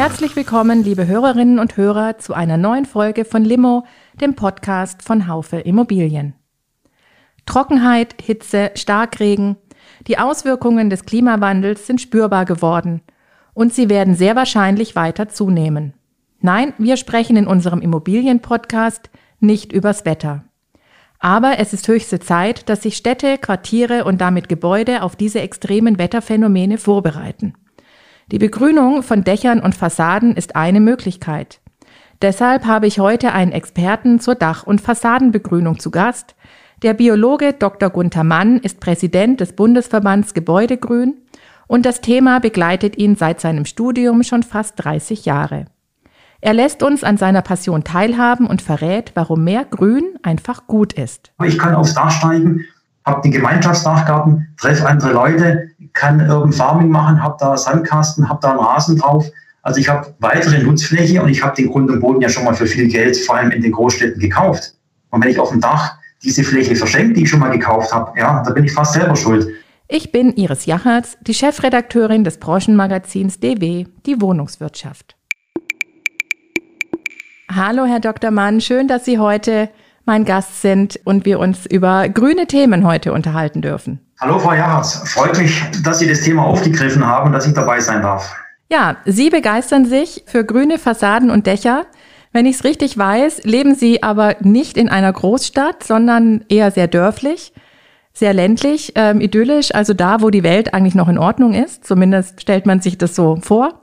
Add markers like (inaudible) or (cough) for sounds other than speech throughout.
Herzlich willkommen, liebe Hörerinnen und Hörer, zu einer neuen Folge von Limo, dem Podcast von Haufe Immobilien. Trockenheit, Hitze, Starkregen, die Auswirkungen des Klimawandels sind spürbar geworden und sie werden sehr wahrscheinlich weiter zunehmen. Nein, wir sprechen in unserem Immobilienpodcast nicht übers Wetter. Aber es ist höchste Zeit, dass sich Städte, Quartiere und damit Gebäude auf diese extremen Wetterphänomene vorbereiten. Die Begrünung von Dächern und Fassaden ist eine Möglichkeit. Deshalb habe ich heute einen Experten zur Dach- und Fassadenbegrünung zu Gast. Der Biologe Dr. Gunther Mann ist Präsident des Bundesverbands Gebäudegrün und das Thema begleitet ihn seit seinem Studium schon fast 30 Jahre. Er lässt uns an seiner Passion teilhaben und verrät, warum mehr Grün einfach gut ist. Ich kann aufs Dach steigen, habe den Gemeinschaftsdachgarten, treffe andere Leute, kann Urban Farming machen, habe da Sandkasten, habe da einen Rasen drauf. Also ich habe weitere Nutzfläche und ich habe den Grund und Boden ja schon mal für viel Geld, vor allem in den Großstädten, gekauft. Und wenn ich auf dem Dach diese Fläche verschenke, die ich schon mal gekauft habe, ja, da bin ich fast selber schuld. Ich bin Iris Jachertz, die Chefredakteurin des Branchenmagazins DW, die Wohnungswirtschaft. Hallo, Herr Dr. Mann, schön, dass Sie heute mein Gast sind und wir uns über grüne Themen heute unterhalten dürfen. Hallo Frau Jarras, freut mich, dass Sie das Thema aufgegriffen haben und dass ich dabei sein darf. Ja, Sie begeistern sich für grüne Fassaden und Dächer. Wenn ich es richtig weiß, leben Sie aber nicht in einer Großstadt, sondern eher sehr dörflich, sehr ländlich, ähm, idyllisch, also da, wo die Welt eigentlich noch in Ordnung ist. Zumindest stellt man sich das so vor.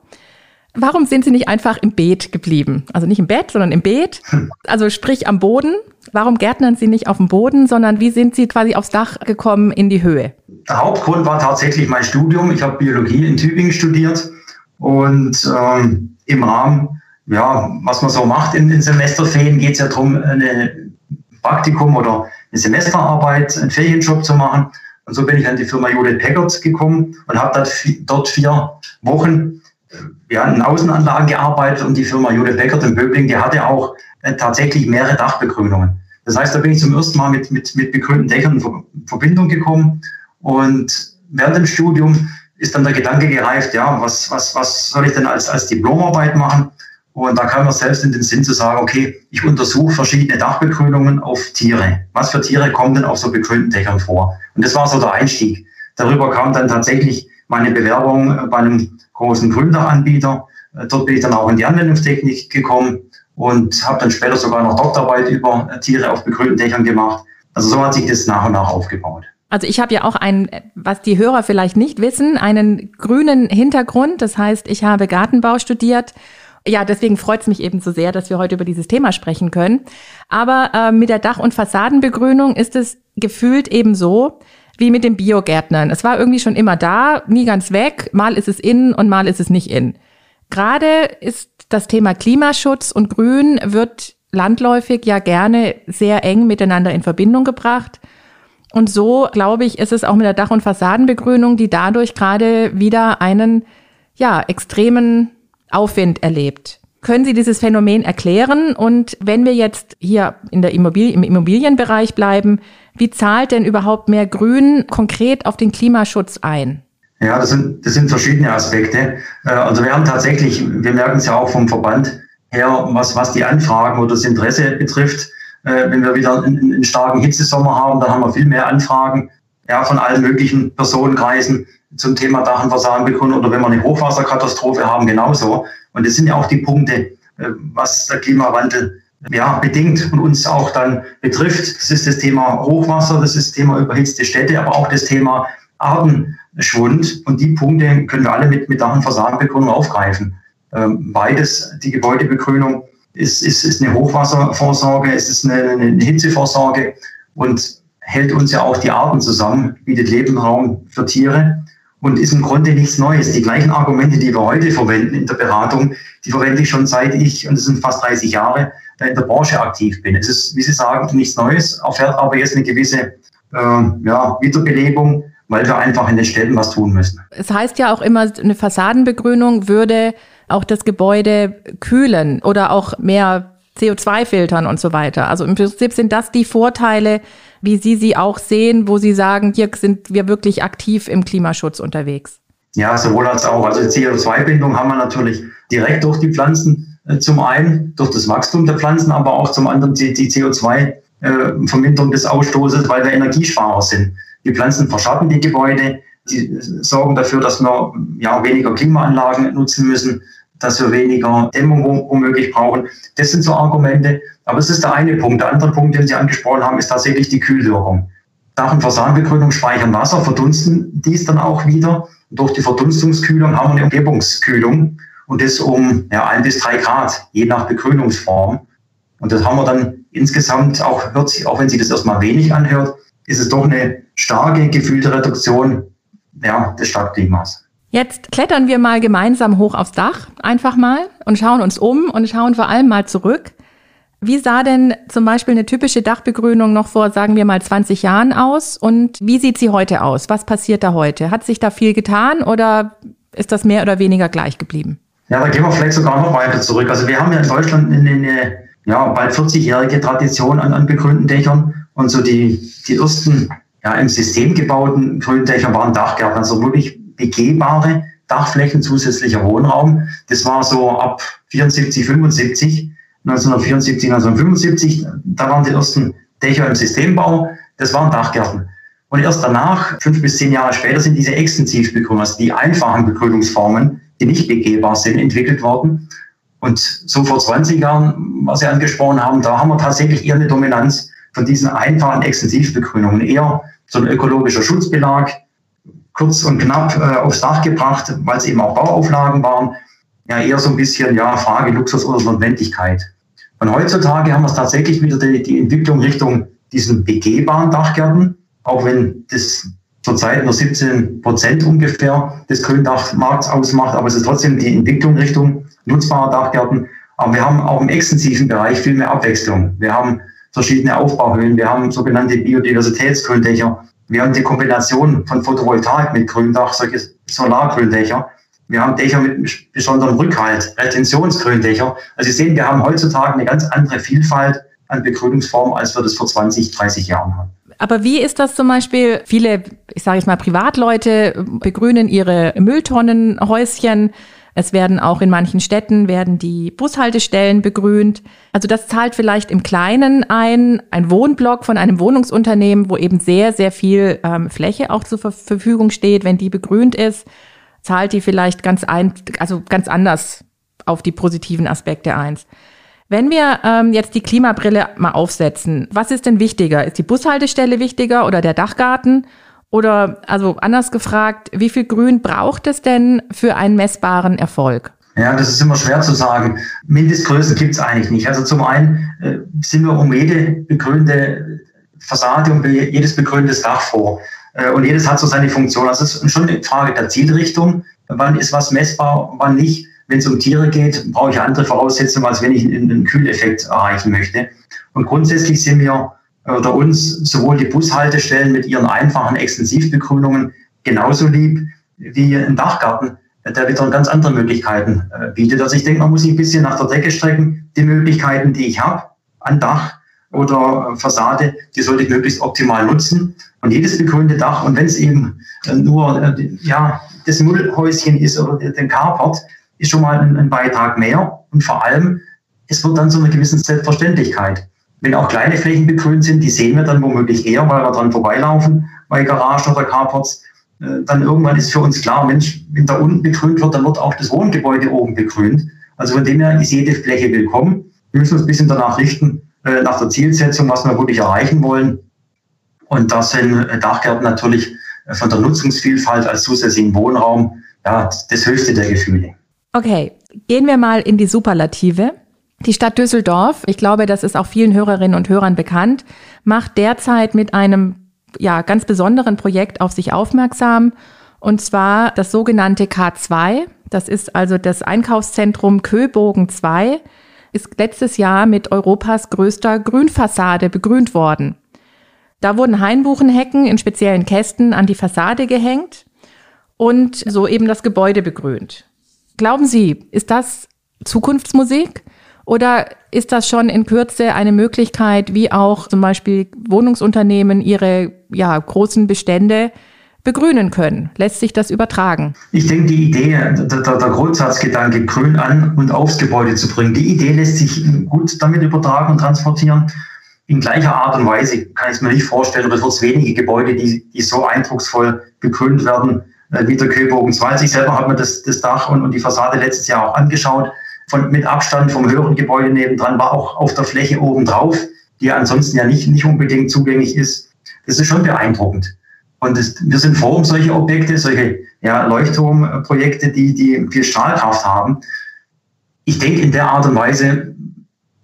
Warum sind Sie nicht einfach im Beet geblieben? Also nicht im Bett, sondern im Beet. Hm. Also sprich am Boden. Warum gärtnern Sie nicht auf dem Boden, sondern wie sind Sie quasi aufs Dach gekommen in die Höhe? Der Hauptgrund war tatsächlich mein Studium. Ich habe Biologie in Tübingen studiert und ähm, im Rahmen, ja, was man so macht in den Semesterferien, geht es ja darum, ein Praktikum oder eine Semesterarbeit, einen Ferienjob zu machen. Und so bin ich an die Firma Judith Packard gekommen und habe dort vier Wochen ja, in Außenanlagen gearbeitet und die Firma Judith Packard in Böbling, die hatte auch äh, tatsächlich mehrere Dachbegrünungen. Das heißt, da bin ich zum ersten Mal mit, mit, mit begrünten Dächern in Verbindung gekommen. Und während dem Studium ist dann der Gedanke gereift, ja, was, was, was soll ich denn als, als Diplomarbeit machen? Und da kam mir selbst in den Sinn zu sagen, okay, ich untersuche verschiedene Dachbegrünungen auf Tiere. Was für Tiere kommen denn auf so begrünten Dächern vor? Und das war so der Einstieg. Darüber kam dann tatsächlich meine Bewerbung bei einem großen Gründachanbieter. Äh, dort bin ich dann auch in die Anwendungstechnik gekommen und habe dann später sogar noch Doktorarbeit über Tiere auf begrünten Dächern gemacht. Also so hat sich das nach und nach aufgebaut. Also ich habe ja auch einen, was die Hörer vielleicht nicht wissen, einen grünen Hintergrund. Das heißt, ich habe Gartenbau studiert. Ja, deswegen freut es mich eben so sehr, dass wir heute über dieses Thema sprechen können. Aber äh, mit der Dach- und Fassadenbegrünung ist es gefühlt eben so, wie mit den Biogärtnern. Es war irgendwie schon immer da, nie ganz weg. Mal ist es in und mal ist es nicht in. Gerade ist das Thema Klimaschutz und Grün wird landläufig ja gerne sehr eng miteinander in Verbindung gebracht. Und so, glaube ich, ist es auch mit der Dach- und Fassadenbegrünung, die dadurch gerade wieder einen, ja, extremen Aufwind erlebt. Können Sie dieses Phänomen erklären? Und wenn wir jetzt hier in der Immobilie, im Immobilienbereich bleiben, wie zahlt denn überhaupt mehr Grün konkret auf den Klimaschutz ein? Ja, das sind, das sind verschiedene Aspekte. Äh, also wir haben tatsächlich, wir merken es ja auch vom Verband her, was, was die Anfragen oder das Interesse betrifft. Äh, wenn wir wieder einen, starken Hitzesommer haben, dann haben wir viel mehr Anfragen ja, von allen möglichen Personenkreisen zum Thema Dach- und Fassadenbegrünung oder wenn wir eine Hochwasserkatastrophe haben, genauso. Und das sind ja auch die Punkte, äh, was der Klimawandel ja, bedingt und uns auch dann betrifft. Das ist das Thema Hochwasser, das ist das Thema überhitzte Städte, aber auch das Thema Artenschwund. Und die Punkte können wir alle mit, mit Dach- und Fassadenbegrünung aufgreifen. Ähm, beides, die Gebäudebegrünung, ist, ist, ist eine Hochwasservorsorge, es ist eine, eine Hitzevorsorge und hält uns ja auch die Arten zusammen, bietet Lebensraum für Tiere. Und ist im Grunde nichts Neues. Die gleichen Argumente, die wir heute verwenden in der Beratung, die verwende ich schon seit ich, und das sind fast 30 Jahre, in der Branche aktiv bin. Es ist, wie Sie sagen, nichts Neues, erfährt aber jetzt eine gewisse äh, ja, Wiederbelebung, weil wir einfach in den Städten was tun müssen. Es heißt ja auch immer, eine Fassadenbegrünung würde auch das Gebäude kühlen oder auch mehr CO2 filtern und so weiter. Also im Prinzip sind das die Vorteile, wie Sie sie auch sehen, wo Sie sagen, hier sind wir wirklich aktiv im Klimaschutz unterwegs. Ja, sowohl als auch. Also CO2-Bindung haben wir natürlich direkt durch die Pflanzen. Äh, zum einen durch das Wachstum der Pflanzen, aber auch zum anderen die, die CO2-Verminderung äh, des Ausstoßes, weil wir Energiesparer sind. Die Pflanzen verschatten die Gebäude, die sorgen dafür, dass wir ja, weniger Klimaanlagen nutzen müssen dass wir weniger Dämmung womöglich brauchen. Das sind so Argumente. Aber es ist der eine Punkt. Der andere Punkt, den Sie angesprochen haben, ist tatsächlich die Kühlwirkung. Dach- und Fassadenbegrünung speichern Wasser, verdunsten dies dann auch wieder. Und durch die Verdunstungskühlung haben wir eine Umgebungskühlung und das um ja, ein bis drei Grad, je nach Begrünungsform. Und das haben wir dann insgesamt auch, hört sich, auch wenn sich das erstmal wenig anhört, ist es doch eine starke gefühlte Reduktion ja, des Stadtklimas. Jetzt klettern wir mal gemeinsam hoch aufs Dach, einfach mal, und schauen uns um und schauen vor allem mal zurück. Wie sah denn zum Beispiel eine typische Dachbegrünung noch vor, sagen wir mal, 20 Jahren aus? Und wie sieht sie heute aus? Was passiert da heute? Hat sich da viel getan oder ist das mehr oder weniger gleich geblieben? Ja, da gehen wir vielleicht sogar noch weiter zurück. Also wir haben ja in Deutschland eine ja, bald 40-jährige Tradition an, an begrünten Dächern. Und so die, die ersten ja, im System gebauten Gründächer waren Dachgärten, also wirklich begehbare Dachflächen, zusätzlicher Wohnraum. Das war so ab 74, 75, 1974, 1975. Da waren die ersten Dächer im Systembau. Das waren Dachgärten. Und erst danach, fünf bis zehn Jahre später, sind diese Extensivbegrünungen, also die einfachen Begrünungsformen, die nicht begehbar sind, entwickelt worden. Und so vor 20 Jahren, was Sie angesprochen haben, da haben wir tatsächlich eher eine Dominanz von diesen einfachen Extensivbegrünungen. Eher so ein ökologischer Schutzbelag, kurz und knapp äh, aufs Dach gebracht, weil es eben auch Bauauflagen waren. Ja, eher so ein bisschen, ja, Frage Luxus oder Notwendigkeit. Und heutzutage haben wir tatsächlich wieder die, die Entwicklung Richtung diesen begehbaren Dachgärten, auch wenn das zurzeit nur 17 Prozent ungefähr des Gründachmarkts ausmacht, aber es ist trotzdem die Entwicklung Richtung nutzbarer Dachgärten. Aber wir haben auch im extensiven Bereich viel mehr Abwechslung. Wir haben verschiedene Aufbauhöhen, wir haben sogenannte Biodiversitätsgründächer, wir haben die Kombination von Photovoltaik mit Gründach, solche Solargründächer. Wir haben Dächer mit besonderem Rückhalt, Retentionsgründächer. Also Sie sehen, wir haben heutzutage eine ganz andere Vielfalt an Begrünungsformen, als wir das vor 20, 30 Jahren hatten. Aber wie ist das zum Beispiel? Viele, ich sage jetzt mal, Privatleute begrünen ihre Mülltonnenhäuschen es werden auch in manchen Städten werden die Bushaltestellen begrünt. Also das zahlt vielleicht im Kleinen ein, ein Wohnblock von einem Wohnungsunternehmen, wo eben sehr, sehr viel ähm, Fläche auch zur Verfügung steht. Wenn die begrünt ist, zahlt die vielleicht ganz ein, also ganz anders auf die positiven Aspekte eins. Wenn wir ähm, jetzt die Klimabrille mal aufsetzen, was ist denn wichtiger? Ist die Bushaltestelle wichtiger oder der Dachgarten? Oder also anders gefragt, wie viel Grün braucht es denn für einen messbaren Erfolg? Ja, das ist immer schwer zu sagen. Mindestgrößen gibt es eigentlich nicht. Also zum einen äh, sind wir um jede begrünte Fassade und jedes begrüntes Dach vor. Äh, und jedes hat so seine Funktion. Also es ist schon eine Frage der Zielrichtung. Wann ist was messbar, wann nicht. Wenn es um Tiere geht, brauche ich andere Voraussetzungen, als wenn ich einen Kühleffekt erreichen möchte. Und grundsätzlich sind wir oder uns sowohl die Bushaltestellen mit ihren einfachen Extensivbegrünungen genauso lieb wie ein Dachgarten, der wieder ganz andere Möglichkeiten äh, bietet. Also ich denke, man muss sich ein bisschen nach der Decke strecken. Die Möglichkeiten, die ich habe an Dach oder Fassade, die sollte ich möglichst optimal nutzen. Und jedes begrünte Dach, und wenn es eben äh, nur äh, ja, das Müllhäuschen ist oder den Carport, ist schon mal ein, ein Beitrag mehr. Und vor allem, es wird dann zu einer gewissen Selbstverständlichkeit. Wenn auch kleine Flächen begrünt sind, die sehen wir dann womöglich eher, weil wir dran vorbeilaufen, bei Garagen oder Carports. Äh, dann irgendwann ist für uns klar, Mensch, wenn da unten begrünt wird, dann wird auch das Wohngebäude oben begrünt. Also von dem her ist jede Fläche willkommen. Wir müssen uns ein bisschen danach richten, äh, nach der Zielsetzung, was wir wirklich erreichen wollen. Und das sind äh, Dachgärten natürlich von der Nutzungsvielfalt als zusätzlichen Wohnraum ja, das höchste der Gefühle. Okay, gehen wir mal in die Superlative. Die Stadt Düsseldorf, ich glaube, das ist auch vielen Hörerinnen und Hörern bekannt, macht derzeit mit einem ja, ganz besonderen Projekt auf sich aufmerksam. Und zwar das sogenannte K2. Das ist also das Einkaufszentrum Köbogen 2 ist letztes Jahr mit Europas größter Grünfassade begrünt worden. Da wurden Hainbuchenhecken in speziellen Kästen an die Fassade gehängt und so eben das Gebäude begrünt. Glauben Sie, ist das Zukunftsmusik? Oder ist das schon in Kürze eine Möglichkeit, wie auch zum Beispiel Wohnungsunternehmen ihre ja, großen Bestände begrünen können? Lässt sich das übertragen? Ich denke, die Idee, der, der, Grundsatzgedanke, grün an und aufs Gebäude zu bringen, die Idee lässt sich gut damit übertragen und transportieren. In gleicher Art und Weise kann ich es mir nicht vorstellen, aber es wenige Gebäude, die, die so eindrucksvoll begrünt werden äh, wie der Köbogen 20. Ich selber habe mir das, das Dach und, und die Fassade letztes Jahr auch angeschaut. Von, mit Abstand vom höheren Gebäude nebendran war auch auf der Fläche oben drauf, die ansonsten ja nicht, nicht unbedingt zugänglich ist. Das ist schon beeindruckend. Und das, wir sind froh um solche Objekte, solche ja, Leuchtturmprojekte, die, die viel Strahlkraft haben. Ich denke, in der Art und Weise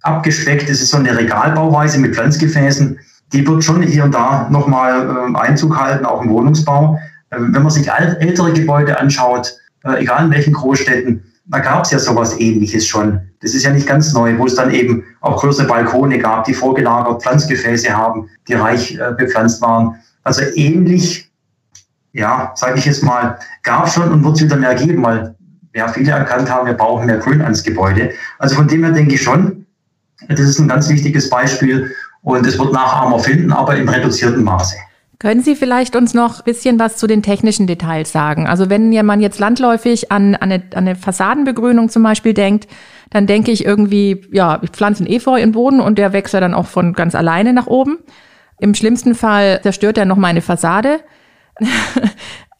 abgespeckt, ist so eine Regalbauweise mit Pflanzgefäßen, die wird schon hier und da nochmal äh, Einzug halten, auch im Wohnungsbau. Äh, wenn man sich ältere Gebäude anschaut, äh, egal in welchen Großstädten, da gab es ja sowas ähnliches schon. Das ist ja nicht ganz neu, wo es dann eben auch größere Balkone gab, die vorgelagert Pflanzgefäße haben, die reich äh, bepflanzt waren. Also ähnlich, ja, sage ich jetzt mal, gab schon und wird es wieder mehr geben, weil ja, viele erkannt haben, wir brauchen mehr Grün ans Gebäude. Also von dem her denke ich schon, das ist ein ganz wichtiges Beispiel und es wird Nachahmer finden, aber im reduzierten Maße. Können Sie vielleicht uns noch ein bisschen was zu den technischen Details sagen? Also wenn man jetzt landläufig an, an, eine, an eine Fassadenbegrünung zum Beispiel denkt, dann denke ich irgendwie, ja, ich pflanze einen Efeu in den Boden und der wächst ja dann auch von ganz alleine nach oben. Im schlimmsten Fall zerstört er noch meine Fassade. (laughs)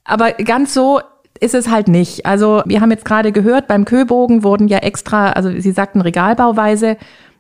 Aber ganz so ist es halt nicht. Also wir haben jetzt gerade gehört, beim Köbogen wurden ja extra, also Sie sagten Regalbauweise,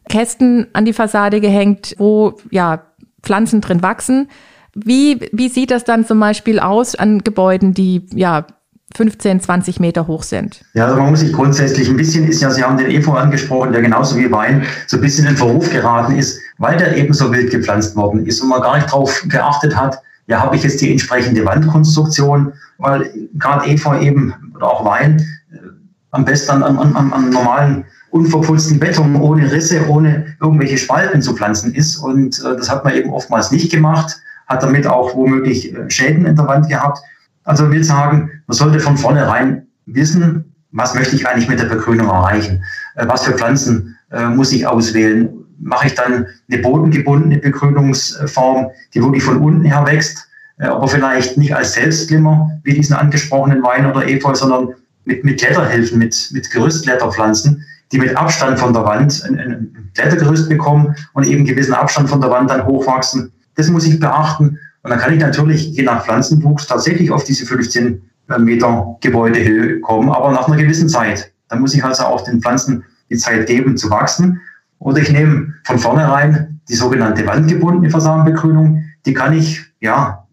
Kästen an die Fassade gehängt, wo ja Pflanzen drin wachsen. Wie, wie sieht das dann zum Beispiel aus an Gebäuden, die ja 15, 20 Meter hoch sind. Ja, also man muss sich grundsätzlich ein bisschen, ist ja, Sie haben den Efeu angesprochen, der genauso wie Wein so ein bisschen in Verruf geraten ist, weil der eben so wild gepflanzt worden ist und man gar nicht darauf geachtet hat, ja, habe ich jetzt die entsprechende Wandkonstruktion, weil gerade Efeu eben oder auch Wein äh, am besten an, an, an normalen unverputzten Beton ohne Risse, ohne irgendwelche Spalten zu pflanzen ist. Und äh, das hat man eben oftmals nicht gemacht, hat damit auch womöglich äh, Schäden in der Wand gehabt. Also will sagen, man sollte von vornherein wissen, was möchte ich eigentlich mit der Begrünung erreichen? Äh, was für Pflanzen äh, muss ich auswählen? Mache ich dann eine bodengebundene Begrünungsform, die wirklich von unten her wächst, äh, aber vielleicht nicht als Selbstglimmer, wie diesen angesprochenen Wein oder Efeu, sondern mit, mit Kletterhilfen, mit, mit Gerüstkletterpflanzen, die mit Abstand von der Wand ein, ein Klettergerüst bekommen und eben gewissen Abstand von der Wand dann hochwachsen. Das muss ich beachten. Und dann kann ich natürlich je nach Pflanzenwuchs tatsächlich auf diese 15 äh, Meter Gebäudehöhe kommen, aber nach einer gewissen Zeit. Dann muss ich also auch den Pflanzen die Zeit geben zu wachsen. Oder ich nehme von vornherein die sogenannte wandgebundene Fassadenbegrünung. Die kann ich ja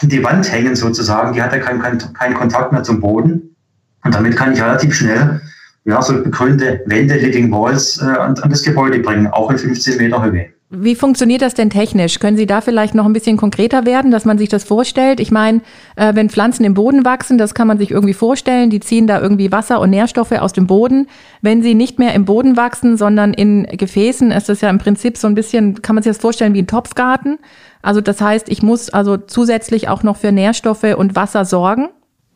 an die Wand hängen sozusagen. Die hat ja keinen kein, kein Kontakt mehr zum Boden. Und damit kann ich relativ schnell ja, so begrünte Wände, Living Walls äh, an, an das Gebäude bringen, auch in 15 Meter Höhe. Wie funktioniert das denn technisch? Können Sie da vielleicht noch ein bisschen konkreter werden, dass man sich das vorstellt? Ich meine, äh, wenn Pflanzen im Boden wachsen, das kann man sich irgendwie vorstellen. Die ziehen da irgendwie Wasser und Nährstoffe aus dem Boden. Wenn sie nicht mehr im Boden wachsen, sondern in Gefäßen, ist das ja im Prinzip so ein bisschen, kann man sich das vorstellen wie ein Topfgarten. Also das heißt, ich muss also zusätzlich auch noch für Nährstoffe und Wasser sorgen.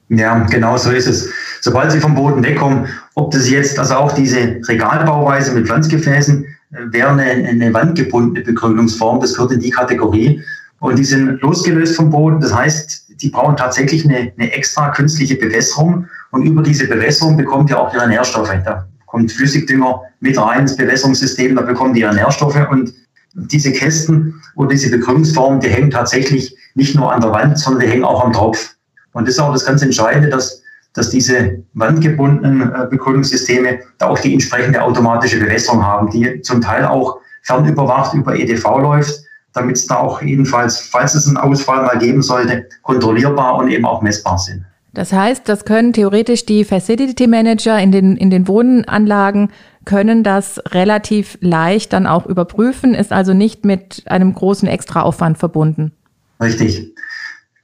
Ja, genau so ist es. Sobald sie vom Boden wegkommen, ob das jetzt also auch diese Regalbauweise mit Pflanzgefäßen wäre eine, eine wandgebundene Begrünungsform, das gehört in die Kategorie. Und die sind losgelöst vom Boden. Das heißt, die brauchen tatsächlich eine, eine extra künstliche Bewässerung. Und über diese Bewässerung bekommt ihr auch ihre Nährstoffe. Da kommt Flüssigdünger mit rein ins Bewässerungssystem, da bekommen die ihre Nährstoffe. Und diese Kästen oder diese Begrünungsformen, die hängen tatsächlich nicht nur an der Wand, sondern die hängen auch am Tropf. Und das ist auch das ganz Entscheidende, dass dass diese wandgebundenen äh, Begrünungssysteme da auch die entsprechende automatische Bewässerung haben, die zum Teil auch fernüberwacht über EDV läuft, damit es da auch jedenfalls, falls es einen Ausfall mal geben sollte, kontrollierbar und eben auch messbar sind. Das heißt, das können theoretisch die Facility Manager in den, in den Wohnanlagen können das relativ leicht dann auch überprüfen, ist also nicht mit einem großen Extraaufwand verbunden. Richtig.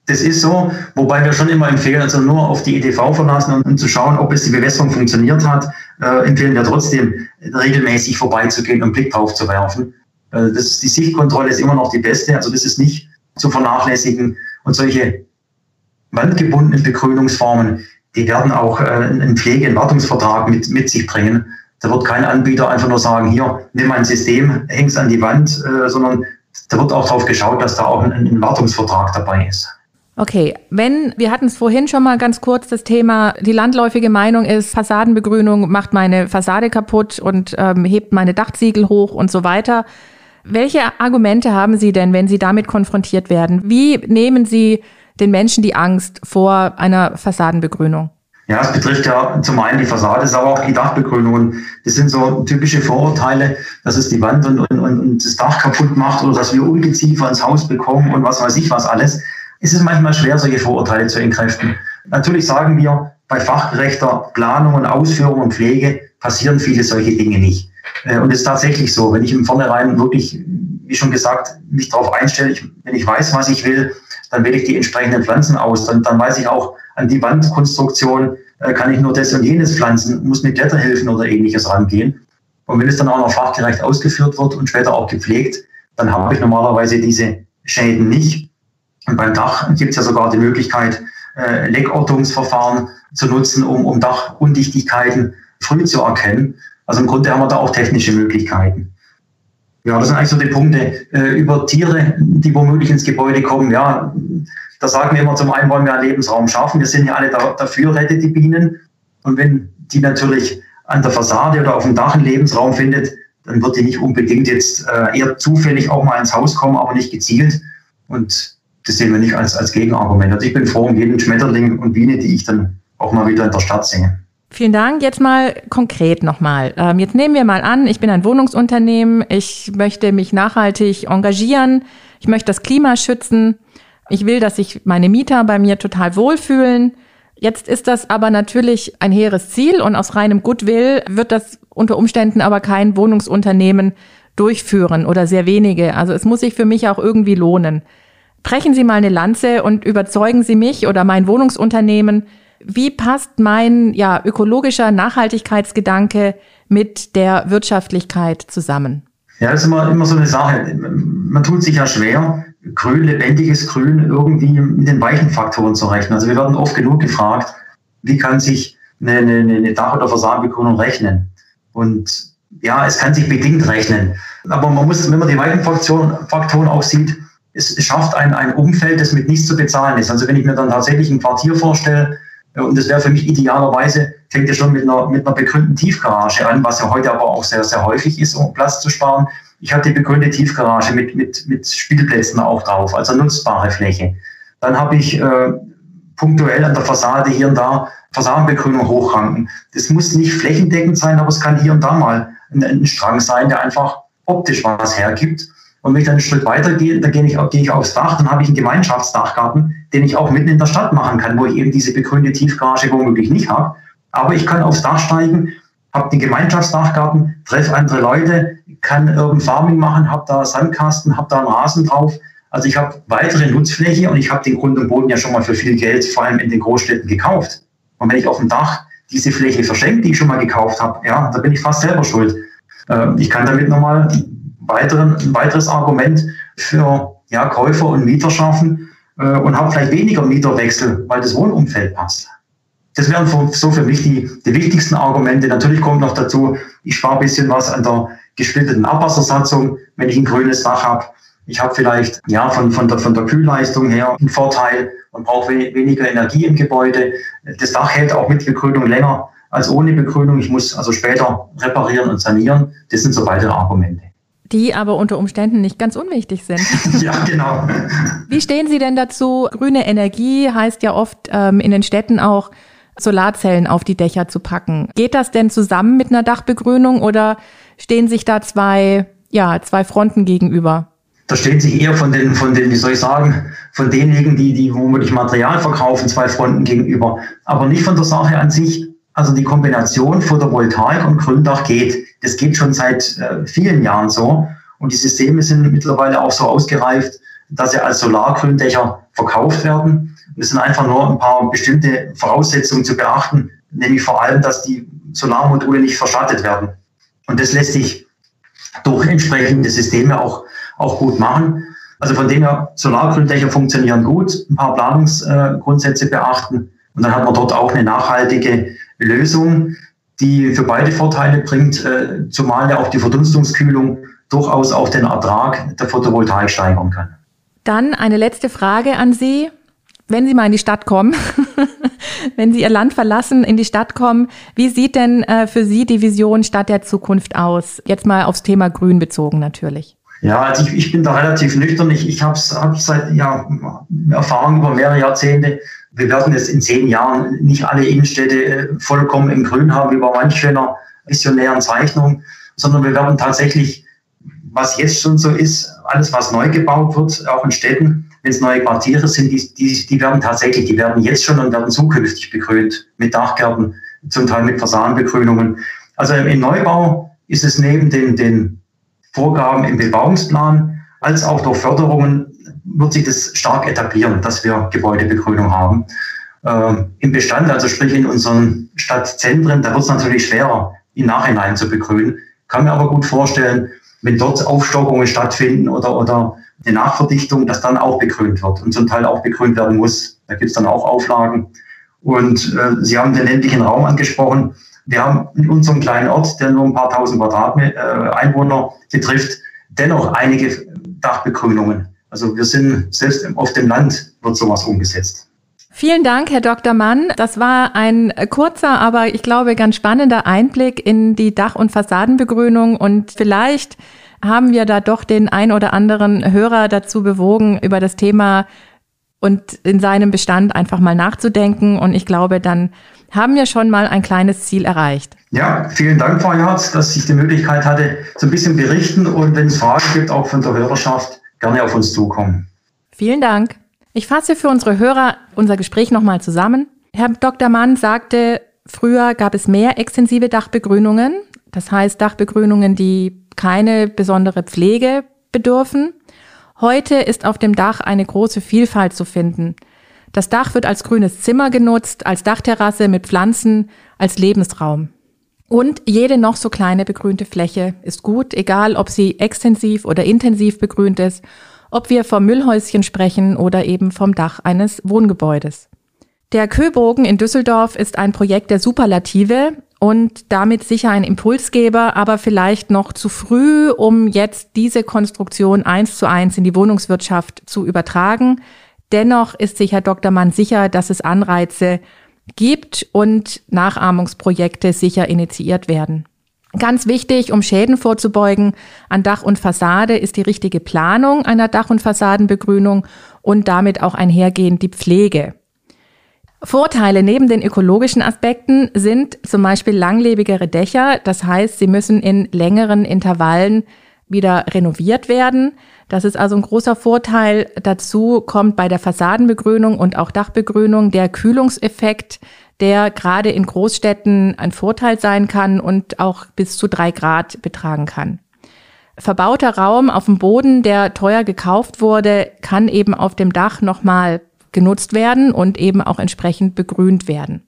Das ist so, wobei wir schon immer empfehlen, also nur auf die EDV verlassen und, um zu schauen, ob es die Bewässerung funktioniert hat, äh, empfehlen wir trotzdem regelmäßig vorbeizugehen und einen Blick drauf zu werfen. Äh, das die Sichtkontrolle ist immer noch die beste, also das ist nicht zu vernachlässigen. Und solche wandgebundenen Begrünungsformen, die werden auch äh, einen Pflege- und Wartungsvertrag mit, mit sich bringen. Da wird kein Anbieter einfach nur sagen, hier, nimm ein System, häng es an die Wand, äh, sondern da wird auch darauf geschaut, dass da auch ein, ein Wartungsvertrag dabei ist. Okay, wenn, wir hatten es vorhin schon mal ganz kurz, das Thema, die landläufige Meinung ist, Fassadenbegrünung macht meine Fassade kaputt und ähm, hebt meine Dachziegel hoch und so weiter. Welche Argumente haben Sie denn, wenn Sie damit konfrontiert werden? Wie nehmen Sie den Menschen die Angst vor einer Fassadenbegrünung? Ja, es betrifft ja zum einen die Fassade, aber auch die Dachbegrünungen. Das sind so typische Vorurteile, dass es die Wand und, und, und das Dach kaputt macht oder dass wir Ungeziefer ins Haus bekommen und was weiß ich was alles ist es manchmal schwer, solche Vorurteile zu entkräften. Natürlich sagen wir, bei fachgerechter Planung und Ausführung und Pflege passieren viele solche Dinge nicht. Äh, und es ist tatsächlich so, wenn ich im Vornherein wirklich, wie schon gesagt, mich darauf einstelle, ich, wenn ich weiß, was ich will, dann wähle ich die entsprechenden Pflanzen aus. Dann, dann weiß ich auch, an die Wandkonstruktion äh, kann ich nur das und jenes pflanzen, muss mit Blätterhilfen oder ähnliches rangehen. Und wenn es dann auch noch fachgerecht ausgeführt wird und später auch gepflegt, dann habe ich normalerweise diese Schäden nicht. Und beim Dach gibt es ja sogar die Möglichkeit, äh, Leckortungsverfahren zu nutzen, um, um Dachundichtigkeiten früh zu erkennen. Also im Grunde haben wir da auch technische Möglichkeiten. Ja, das sind eigentlich so die Punkte. Äh, über Tiere, die womöglich ins Gebäude kommen, ja, da sagen wir immer, zum einen wollen wir einen Lebensraum schaffen. Wir sind ja alle da, dafür, rettet die Bienen. Und wenn die natürlich an der Fassade oder auf dem Dach einen Lebensraum findet, dann wird die nicht unbedingt jetzt äh, eher zufällig auch mal ins Haus kommen, aber nicht gezielt. Und das sehen wir nicht als, als Gegenargument. Also ich bin froh um jeden Schmetterling und Biene, die ich dann auch mal wieder in der Stadt sehe. Vielen Dank. Jetzt mal konkret nochmal. Ähm, jetzt nehmen wir mal an, ich bin ein Wohnungsunternehmen, ich möchte mich nachhaltig engagieren, ich möchte das Klima schützen, ich will, dass sich meine Mieter bei mir total wohlfühlen. Jetzt ist das aber natürlich ein hehres Ziel und aus reinem Goodwill wird das unter Umständen aber kein Wohnungsunternehmen durchführen oder sehr wenige. Also es muss sich für mich auch irgendwie lohnen brechen Sie mal eine Lanze und überzeugen Sie mich oder mein Wohnungsunternehmen, wie passt mein ja, ökologischer Nachhaltigkeitsgedanke mit der Wirtschaftlichkeit zusammen? Ja, das ist immer, immer so eine Sache. Man tut sich ja schwer, grün, lebendiges Grün irgendwie mit den weichen Faktoren zu rechnen. Also wir werden oft genug gefragt, wie kann sich eine, eine, eine Dach- oder Fassadenbegrünung rechnen? Und ja, es kann sich bedingt rechnen. Aber man muss, wenn man die weichen Faktoren, Faktoren auch sieht, es schafft ein, ein Umfeld, das mit nichts zu bezahlen ist. Also wenn ich mir dann tatsächlich ein Quartier vorstelle, äh, und das wäre für mich idealerweise, fängt ja schon mit einer, mit einer begrünten Tiefgarage an, was ja heute aber auch sehr, sehr häufig ist, um Platz zu sparen. Ich habe die begrünte Tiefgarage mit, mit, mit Spielplätzen auch drauf, also nutzbare Fläche. Dann habe ich äh, punktuell an der Fassade hier und da Fassadenbegrünung hochranken. Das muss nicht flächendeckend sein, aber es kann hier und da mal ein, ein Strang sein, der einfach optisch was hergibt. Und wenn ich dann einen Schritt weiter gehe, dann gehe ich, gehe ich aufs Dach, dann habe ich einen Gemeinschaftsdachgarten, den ich auch mitten in der Stadt machen kann, wo ich eben diese begrünte Tiefgarage womöglich nicht habe. Aber ich kann aufs Dach steigen, habe den Gemeinschaftsdachgarten, treffe andere Leute, kann irgendein Farming machen, habe da Sandkasten, habe da einen Rasen drauf. Also ich habe weitere Nutzfläche und ich habe den Grund und Boden ja schon mal für viel Geld, vor allem in den Großstädten, gekauft. Und wenn ich auf dem Dach diese Fläche verschenke, die ich schon mal gekauft habe, ja, da bin ich fast selber schuld. Ähm, ich kann damit nochmal weiteren, ein weiteres Argument für ja, Käufer und Mieter schaffen äh, und habe vielleicht weniger Mieterwechsel, weil das Wohnumfeld passt. Das wären so für mich die, die wichtigsten Argumente. Natürlich kommt noch dazu, ich spare ein bisschen was an der gesplitteten Abwassersatzung, wenn ich ein grünes Dach habe. Ich habe vielleicht ja von, von, der, von der Kühlleistung her einen Vorteil und brauche weniger Energie im Gebäude. Das Dach hält auch mit Begrünung länger als ohne Begrünung. Ich muss also später reparieren und sanieren. Das sind so weitere Argumente die aber unter Umständen nicht ganz unwichtig sind. (laughs) ja, genau. Wie stehen Sie denn dazu? Grüne Energie heißt ja oft ähm, in den Städten auch, Solarzellen auf die Dächer zu packen. Geht das denn zusammen mit einer Dachbegrünung oder stehen sich da zwei, ja, zwei Fronten gegenüber? Da stehen sich eher von den, von den, wie soll ich sagen, von denjenigen, die, die womöglich Material verkaufen, zwei Fronten gegenüber. Aber nicht von der Sache an sich. Also die Kombination Photovoltaik und Gründach geht. Das geht schon seit äh, vielen Jahren so. Und die Systeme sind mittlerweile auch so ausgereift, dass sie als Solargründächer verkauft werden. Es sind einfach nur ein paar bestimmte Voraussetzungen zu beachten, nämlich vor allem, dass die Solarmodule nicht verschattet werden. Und das lässt sich durch entsprechende Systeme auch, auch gut machen. Also von dem her, Solargründächer funktionieren gut, ein paar Planungsgrundsätze beachten und dann hat man dort auch eine nachhaltige Lösung, die für beide Vorteile bringt, äh, zumal ja auch die Verdunstungskühlung durchaus auch den Ertrag der Photovoltaik steigern kann. Dann eine letzte Frage an Sie. Wenn Sie mal in die Stadt kommen, (laughs) wenn Sie Ihr Land verlassen, in die Stadt kommen, wie sieht denn äh, für Sie die Vision Stadt der Zukunft aus? Jetzt mal aufs Thema Grün bezogen natürlich. Ja, also ich, ich bin da relativ nüchtern. Ich, ich habe hab seit ja, Erfahrung über mehrere Jahrzehnte. Wir werden jetzt in zehn Jahren nicht alle Innenstädte äh, vollkommen im Grün haben, wie bei manch schöner visionären Zeichnung, sondern wir werden tatsächlich, was jetzt schon so ist, alles, was neu gebaut wird, auch in Städten, wenn es neue Quartiere sind, die, die, die werden tatsächlich, die werden jetzt schon und werden zukünftig begrünt mit Dachgärten, zum Teil mit Fassadenbegrünungen. Also im Neubau ist es neben den, den Vorgaben im Bebauungsplan als auch durch Förderungen wird sich das stark etablieren, dass wir Gebäudebegrünung haben. Ähm, Im Bestand, also sprich in unseren Stadtzentren, da wird es natürlich schwerer, im Nachhinein zu begrünen. Kann mir aber gut vorstellen, wenn dort Aufstockungen stattfinden oder, oder eine Nachverdichtung, dass dann auch begrünt wird und zum Teil auch begrünt werden muss. Da gibt es dann auch Auflagen. Und äh, Sie haben den ländlichen Raum angesprochen. Wir haben in unserem kleinen Ort, der nur ein paar tausend Quadratmeter äh, Einwohner betrifft, dennoch einige Dachbegrünungen. Also wir sind selbst auf dem Land wird sowas umgesetzt. Vielen Dank, Herr Dr. Mann. Das war ein kurzer, aber ich glaube ganz spannender Einblick in die Dach- und Fassadenbegrünung und vielleicht haben wir da doch den ein oder anderen Hörer dazu bewogen, über das Thema und in seinem Bestand einfach mal nachzudenken. Und ich glaube, dann haben wir schon mal ein kleines Ziel erreicht. Ja, vielen Dank, Frau Jarz, dass ich die Möglichkeit hatte, so ein bisschen berichten und wenn es Fragen gibt, auch von der Hörerschaft, gerne auf uns zukommen. Vielen Dank. Ich fasse für unsere Hörer unser Gespräch nochmal zusammen. Herr Dr. Mann sagte, früher gab es mehr extensive Dachbegrünungen, das heißt Dachbegrünungen, die keine besondere Pflege bedürfen. Heute ist auf dem Dach eine große Vielfalt zu finden. Das Dach wird als grünes Zimmer genutzt, als Dachterrasse mit Pflanzen, als Lebensraum. Und jede noch so kleine begrünte Fläche ist gut, egal ob sie extensiv oder intensiv begrünt ist, ob wir vom Müllhäuschen sprechen oder eben vom Dach eines Wohngebäudes. Der Köbogen in Düsseldorf ist ein Projekt der Superlative und damit sicher ein Impulsgeber, aber vielleicht noch zu früh, um jetzt diese Konstruktion eins zu eins in die Wohnungswirtschaft zu übertragen. Dennoch ist sich Herr Dr. Mann sicher, dass es Anreize gibt und Nachahmungsprojekte sicher initiiert werden. Ganz wichtig, um Schäden vorzubeugen an Dach und Fassade, ist die richtige Planung einer Dach- und Fassadenbegrünung und damit auch einhergehend die Pflege. Vorteile neben den ökologischen Aspekten sind zum Beispiel langlebigere Dächer. Das heißt, sie müssen in längeren Intervallen wieder renoviert werden. Das ist also ein großer Vorteil. Dazu kommt bei der Fassadenbegrünung und auch Dachbegrünung der Kühlungseffekt, der gerade in Großstädten ein Vorteil sein kann und auch bis zu drei Grad betragen kann. Verbauter Raum auf dem Boden, der teuer gekauft wurde, kann eben auf dem Dach nochmal genutzt werden und eben auch entsprechend begrünt werden.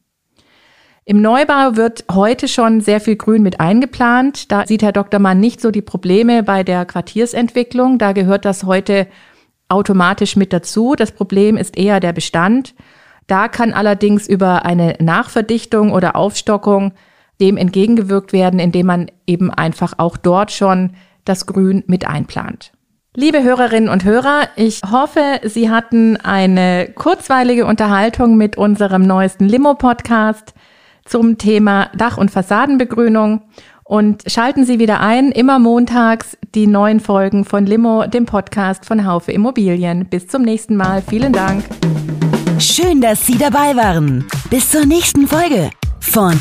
Im Neubau wird heute schon sehr viel Grün mit eingeplant. Da sieht Herr Dr. Mann nicht so die Probleme bei der Quartiersentwicklung. Da gehört das heute automatisch mit dazu. Das Problem ist eher der Bestand. Da kann allerdings über eine Nachverdichtung oder Aufstockung dem entgegengewirkt werden, indem man eben einfach auch dort schon das Grün mit einplant. Liebe Hörerinnen und Hörer, ich hoffe, Sie hatten eine kurzweilige Unterhaltung mit unserem neuesten Limo-Podcast zum Thema Dach- und Fassadenbegrünung. Und schalten Sie wieder ein, immer montags die neuen Folgen von Limo, dem Podcast von Haufe Immobilien. Bis zum nächsten Mal. Vielen Dank. Schön, dass Sie dabei waren. Bis zur nächsten Folge von